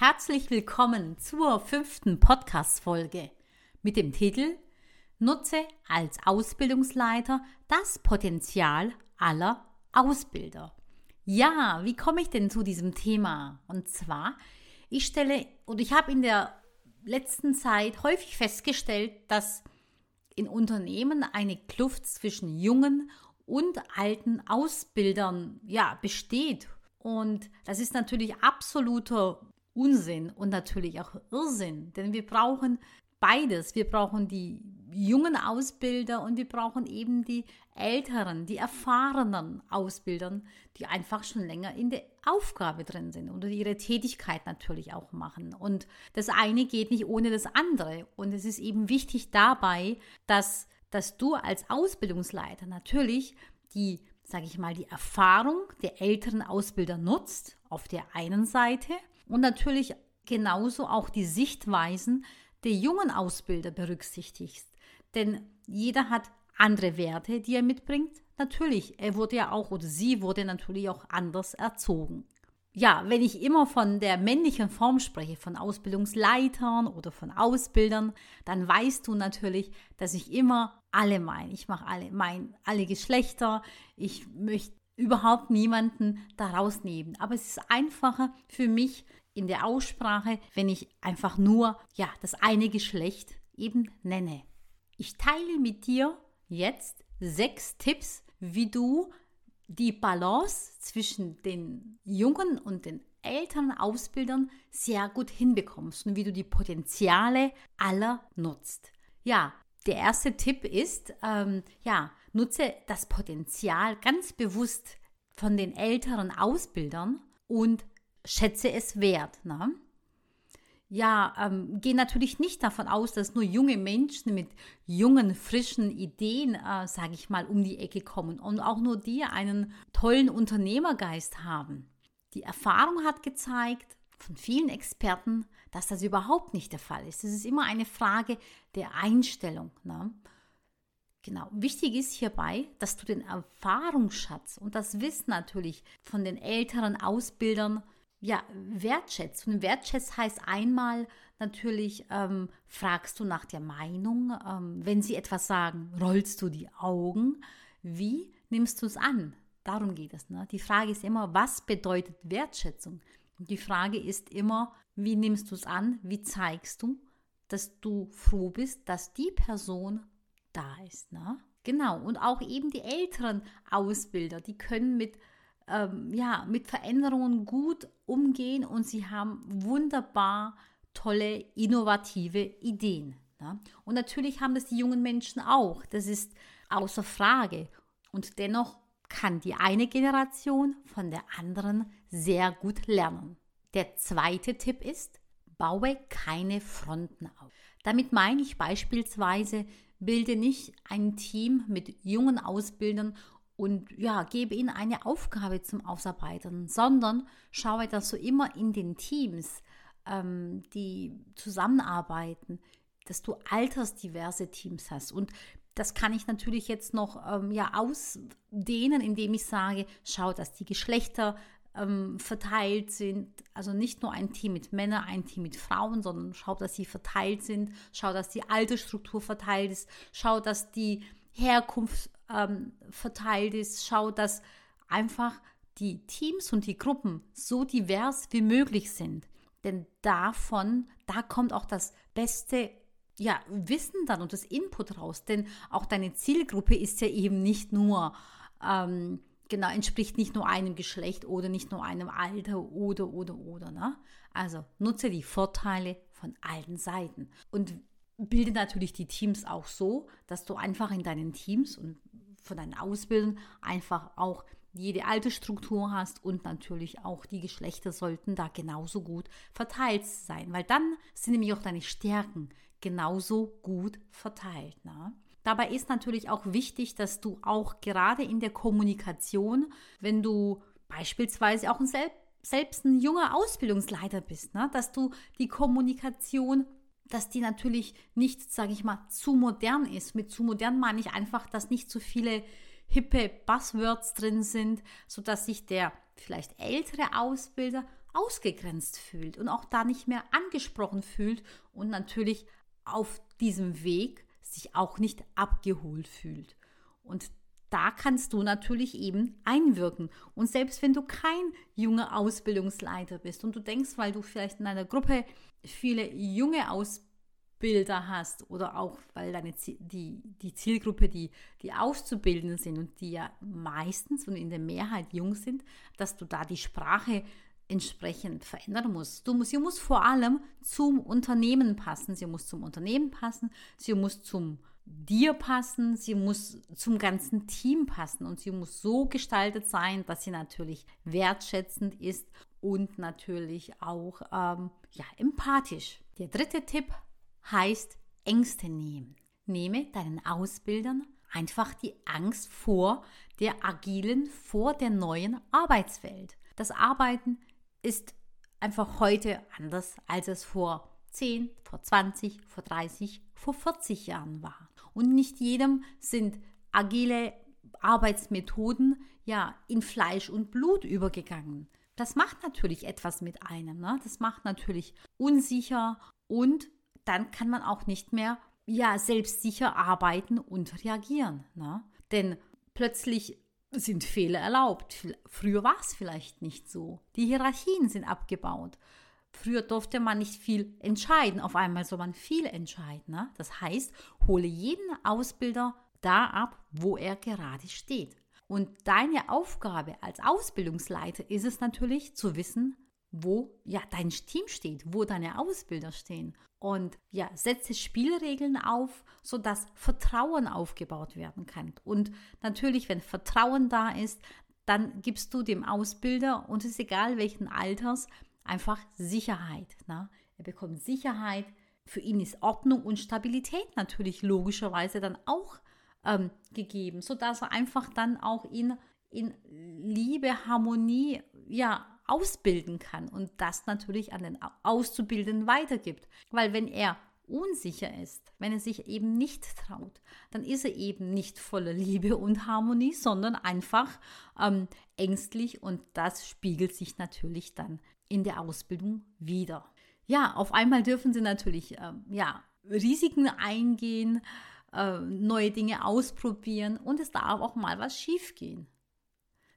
Herzlich willkommen zur fünften Podcast-Folge mit dem Titel Nutze als Ausbildungsleiter das Potenzial aller Ausbilder. Ja, wie komme ich denn zu diesem Thema? Und zwar, ich stelle und ich habe in der letzten Zeit häufig festgestellt, dass in Unternehmen eine Kluft zwischen jungen und alten Ausbildern ja besteht. Und das ist natürlich absoluter Unsinn und natürlich auch Irrsinn, denn wir brauchen beides. Wir brauchen die jungen Ausbilder und wir brauchen eben die älteren, die erfahrenen Ausbildern, die einfach schon länger in der Aufgabe drin sind und ihre Tätigkeit natürlich auch machen. Und das eine geht nicht ohne das andere. Und es ist eben wichtig dabei, dass, dass du als Ausbildungsleiter natürlich die, sage ich mal, die Erfahrung der älteren Ausbilder nutzt auf der einen Seite und natürlich genauso auch die Sichtweisen der jungen Ausbilder berücksichtigst. Denn jeder hat andere Werte, die er mitbringt. Natürlich, er wurde ja auch oder sie wurde natürlich auch anders erzogen. Ja, wenn ich immer von der männlichen Form spreche, von Ausbildungsleitern oder von Ausbildern, dann weißt du natürlich, dass ich immer alle meine. Ich mache alle, mein, alle Geschlechter. Ich möchte überhaupt niemanden daraus nehmen. Aber es ist einfacher für mich, in der Aussprache, wenn ich einfach nur ja, das eine Geschlecht eben nenne. Ich teile mit dir jetzt sechs Tipps, wie du die Balance zwischen den jungen und den älteren Ausbildern sehr gut hinbekommst und wie du die Potenziale aller nutzt. Ja, der erste Tipp ist, ähm, ja, nutze das Potenzial ganz bewusst von den älteren Ausbildern und schätze es wert. Ne? Ja, ähm, gehe natürlich nicht davon aus, dass nur junge Menschen mit jungen, frischen Ideen, äh, sage ich mal, um die Ecke kommen und auch nur die einen tollen Unternehmergeist haben. Die Erfahrung hat gezeigt von vielen Experten, dass das überhaupt nicht der Fall ist. Es ist immer eine Frage der Einstellung. Ne? Genau. Wichtig ist hierbei, dass du den Erfahrungsschatz und das Wissen natürlich von den älteren Ausbildern ja, wertschätzt. Und wertschätzt heißt einmal natürlich, ähm, fragst du nach der Meinung, ähm, wenn sie etwas sagen, rollst du die Augen, wie nimmst du es an? Darum geht es. Ne? Die Frage ist immer, was bedeutet Wertschätzung? Die Frage ist immer, wie nimmst du es an? Wie zeigst du, dass du froh bist, dass die Person da ist? Ne? Genau. Und auch eben die älteren Ausbilder, die können mit ähm, ja, mit Veränderungen gut umgehen und sie haben wunderbar tolle, innovative Ideen. Ne? Und natürlich haben das die jungen Menschen auch. Das ist außer Frage. Und dennoch kann die eine Generation von der anderen sehr gut lernen. Der zweite Tipp ist, baue keine Fronten auf. Damit meine ich beispielsweise, bilde nicht ein Team mit jungen Ausbildern und ja, gebe ihnen eine Aufgabe zum Ausarbeiten, sondern schaue, dass du immer in den Teams, ähm, die zusammenarbeiten, dass du altersdiverse Teams hast. Und das kann ich natürlich jetzt noch ähm, ja, ausdehnen, indem ich sage, schau, dass die Geschlechter ähm, verteilt sind. Also nicht nur ein Team mit Männern, ein Team mit Frauen, sondern schau, dass sie verteilt sind. Schau, dass die Altersstruktur verteilt ist. Schau, dass die Herkunft ähm, verteilt ist. Schau, dass einfach die Teams und die Gruppen so divers wie möglich sind. Denn davon, da kommt auch das beste ja, Wissen dann und das Input raus. Denn auch deine Zielgruppe ist ja eben nicht nur, ähm, genau, entspricht nicht nur einem Geschlecht oder nicht nur einem Alter oder, oder, oder. Ne? Also nutze die Vorteile von allen Seiten. Und bilde natürlich die Teams auch so, dass du einfach in deinen Teams und von deinen Ausbildern einfach auch jede alte Struktur hast und natürlich auch die Geschlechter sollten da genauso gut verteilt sein, weil dann sind nämlich auch deine Stärken genauso gut verteilt. Ne? Dabei ist natürlich auch wichtig, dass du auch gerade in der Kommunikation, wenn du beispielsweise auch ein selbst ein junger Ausbildungsleiter bist, ne, dass du die Kommunikation dass die natürlich nicht, sage ich mal, zu modern ist. Mit zu modern meine ich einfach, dass nicht zu viele hippe Buzzwords drin sind, sodass sich der vielleicht ältere Ausbilder ausgegrenzt fühlt und auch da nicht mehr angesprochen fühlt und natürlich auf diesem Weg sich auch nicht abgeholt fühlt. Und da kannst du natürlich eben einwirken. Und selbst wenn du kein junger Ausbildungsleiter bist und du denkst, weil du vielleicht in einer Gruppe viele junge Ausbilder hast oder auch weil deine die, die Zielgruppe, die, die Auszubildenden sind und die ja meistens und in der Mehrheit jung sind, dass du da die Sprache entsprechend verändern musst. Du sie muss vor allem zum Unternehmen passen. Sie muss zum Unternehmen passen. Sie muss zum dir passen, sie muss zum ganzen Team passen und sie muss so gestaltet sein, dass sie natürlich wertschätzend ist und natürlich auch ähm, ja, empathisch. Der dritte Tipp heißt Ängste nehmen. Nehme deinen Ausbildern einfach die Angst vor der agilen, vor der neuen Arbeitswelt. Das Arbeiten ist einfach heute anders, als es vor 10, vor 20, vor 30, vor 40 Jahren war. Und nicht jedem sind agile Arbeitsmethoden ja in Fleisch und Blut übergegangen. Das macht natürlich etwas mit einem. Ne? Das macht natürlich unsicher und dann kann man auch nicht mehr ja selbstsicher arbeiten und reagieren. Ne? Denn plötzlich sind Fehler erlaubt. Früher war es vielleicht nicht so. Die Hierarchien sind abgebaut. Früher durfte man nicht viel entscheiden, auf einmal soll man viel entscheiden. Ne? Das heißt, hole jeden Ausbilder da ab, wo er gerade steht. Und deine Aufgabe als Ausbildungsleiter ist es natürlich zu wissen, wo ja dein Team steht, wo deine Ausbilder stehen. Und ja, setze Spielregeln auf, sodass Vertrauen aufgebaut werden kann. Und natürlich, wenn Vertrauen da ist, dann gibst du dem Ausbilder, und es ist egal welchen Alters, einfach Sicherheit. Ne? Er bekommt Sicherheit. Für ihn ist Ordnung und Stabilität natürlich logischerweise dann auch ähm, gegeben, sodass er einfach dann auch in, in Liebe, Harmonie, ja, ausbilden kann und das natürlich an den Auszubildenden weitergibt. Weil wenn er unsicher ist, wenn er sich eben nicht traut, dann ist er eben nicht voller Liebe und Harmonie, sondern einfach ähm, ängstlich und das spiegelt sich natürlich dann in der Ausbildung wieder. Ja, auf einmal dürfen sie natürlich äh, ja, Risiken eingehen, äh, neue Dinge ausprobieren und es darf auch mal was schiefgehen.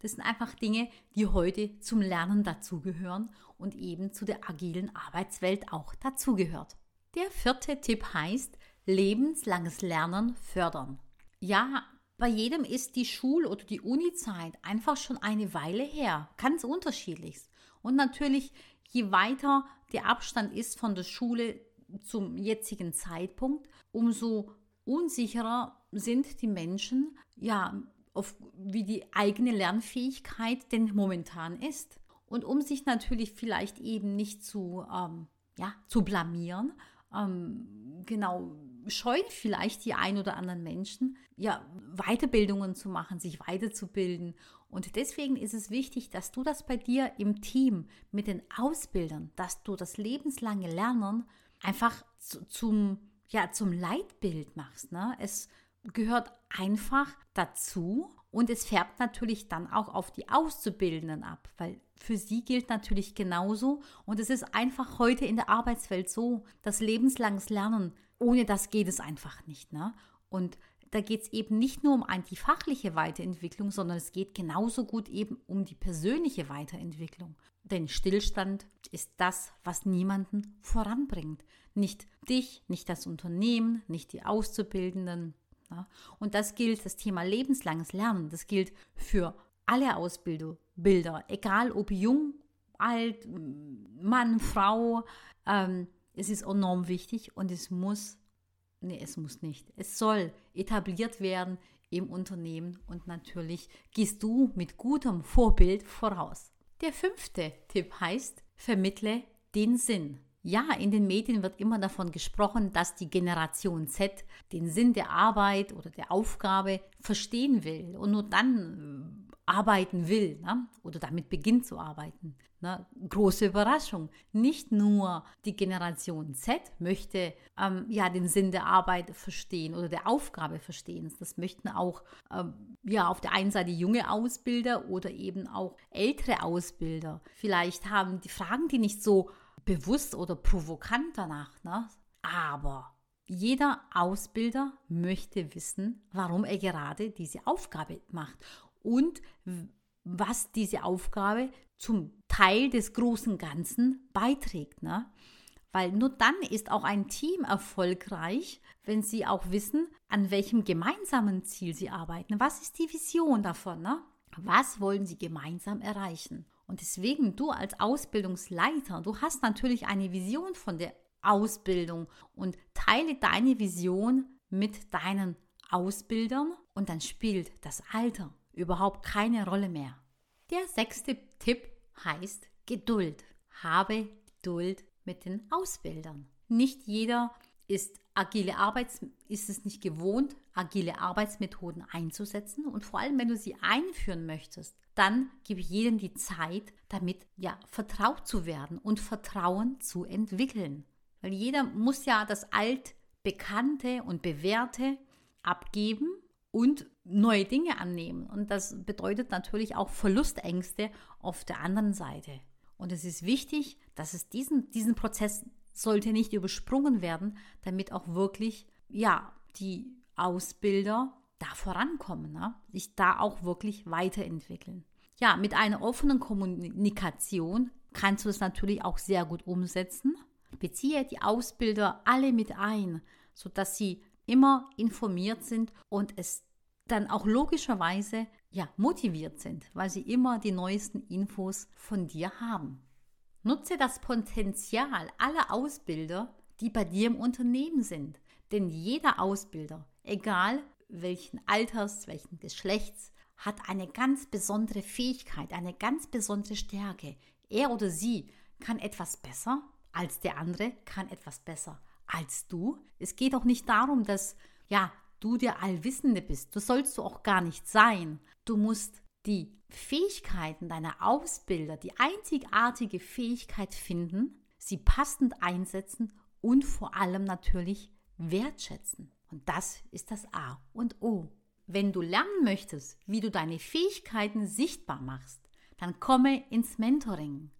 Das sind einfach Dinge, die heute zum Lernen dazugehören und eben zu der agilen Arbeitswelt auch dazugehört. Der vierte Tipp heißt lebenslanges Lernen fördern. Ja, bei jedem ist die Schul- oder die Uni-Zeit einfach schon eine Weile her, ganz unterschiedlich. Und natürlich, je weiter der Abstand ist von der Schule zum jetzigen Zeitpunkt, umso unsicherer sind die Menschen, ja, auf, wie die eigene Lernfähigkeit denn momentan ist. Und um sich natürlich vielleicht eben nicht zu, ähm, ja, zu blamieren, ähm, genau, scheuen vielleicht die ein oder anderen Menschen, ja, Weiterbildungen zu machen, sich weiterzubilden. Und deswegen ist es wichtig, dass du das bei dir im Team mit den Ausbildern, dass du das lebenslange Lernen einfach zu, zum, ja, zum Leitbild machst. Ne? Es gehört einfach dazu und es färbt natürlich dann auch auf die Auszubildenden ab, weil für sie gilt natürlich genauso und es ist einfach heute in der Arbeitswelt so, dass lebenslanges Lernen, ohne das geht es einfach nicht. Ne? Und da geht es eben nicht nur um die fachliche Weiterentwicklung, sondern es geht genauso gut eben um die persönliche Weiterentwicklung. Denn Stillstand ist das, was niemanden voranbringt. Nicht dich, nicht das Unternehmen, nicht die Auszubildenden. Ja? Und das gilt, das Thema lebenslanges Lernen, das gilt für alle Ausbilder, egal ob jung, alt, Mann, Frau. Ähm, es ist enorm wichtig und es muss nee, es muss nicht. Es soll etabliert werden im Unternehmen und natürlich gehst du mit gutem Vorbild voraus. Der fünfte Tipp heißt, vermittle den Sinn. Ja, in den Medien wird immer davon gesprochen, dass die Generation Z den Sinn der Arbeit oder der Aufgabe verstehen will und nur dann arbeiten will ne? oder damit beginnt zu arbeiten. Ne? Große Überraschung. Nicht nur die Generation Z möchte ähm, ja den Sinn der Arbeit verstehen oder der Aufgabe verstehen. Das möchten auch ähm, ja auf der einen Seite junge Ausbilder oder eben auch ältere Ausbilder. Vielleicht haben die Fragen die nicht so bewusst oder provokant danach. Ne? Aber jeder Ausbilder möchte wissen, warum er gerade diese Aufgabe macht und was diese Aufgabe zum Teil des großen Ganzen beiträgt. Ne? Weil nur dann ist auch ein Team erfolgreich, wenn sie auch wissen, an welchem gemeinsamen Ziel sie arbeiten. Was ist die Vision davon? Ne? Was wollen sie gemeinsam erreichen? Und deswegen, du als Ausbildungsleiter, du hast natürlich eine Vision von der Ausbildung und teile deine Vision mit deinen Ausbildern und dann spielt das Alter überhaupt keine Rolle mehr. Der sechste Tipp heißt Geduld. Habe Geduld mit den Ausbildern. Nicht jeder ist agile Arbeits ist es nicht gewohnt, agile Arbeitsmethoden einzusetzen und vor allem wenn du sie einführen möchtest, dann gib jedem die Zeit, damit ja vertraut zu werden und Vertrauen zu entwickeln. Weil jeder muss ja das altbekannte und bewährte abgeben und neue Dinge annehmen. Und das bedeutet natürlich auch Verlustängste auf der anderen Seite. Und es ist wichtig, dass es diesen, diesen Prozess sollte nicht übersprungen werden, damit auch wirklich, ja, die Ausbilder da vorankommen, ne? sich da auch wirklich weiterentwickeln. Ja, mit einer offenen Kommunikation kannst du es natürlich auch sehr gut umsetzen. Beziehe die Ausbilder alle mit ein, sodass sie immer informiert sind und es dann auch logischerweise ja motiviert sind, weil sie immer die neuesten Infos von dir haben. Nutze das Potenzial aller Ausbilder, die bei dir im Unternehmen sind, denn jeder Ausbilder, egal welchen Alters, welchen Geschlechts, hat eine ganz besondere Fähigkeit, eine ganz besondere Stärke. Er oder sie kann etwas besser als der andere, kann etwas besser als du. Es geht auch nicht darum, dass ja, du der Allwissende bist. Das sollst du auch gar nicht sein. Du musst die Fähigkeiten deiner Ausbilder, die einzigartige Fähigkeit finden, sie passend einsetzen und vor allem natürlich wertschätzen. Und das ist das A und O. Wenn du lernen möchtest, wie du deine Fähigkeiten sichtbar machst, dann komme ins Mentoring.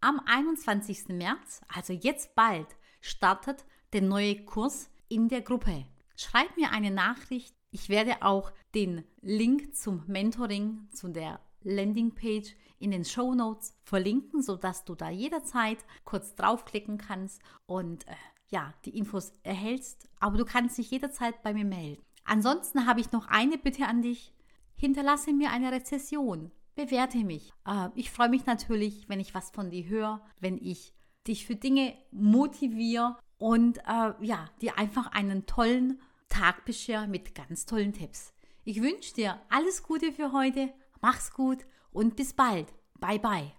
Am 21. März, also jetzt bald, startet der neue Kurs in der Gruppe. Schreib mir eine Nachricht. Ich werde auch den Link zum Mentoring, zu der Landingpage in den Show Notes verlinken, sodass du da jederzeit kurz draufklicken kannst und äh, ja, die Infos erhältst. Aber du kannst dich jederzeit bei mir melden. Ansonsten habe ich noch eine Bitte an dich. Hinterlasse mir eine Rezession. Bewerte mich. Äh, ich freue mich natürlich, wenn ich was von dir höre, wenn ich dich für Dinge motiviere und äh, ja, dir einfach einen tollen Tag beschere mit ganz tollen Tipps. Ich wünsche dir alles Gute für heute, mach's gut und bis bald. Bye bye.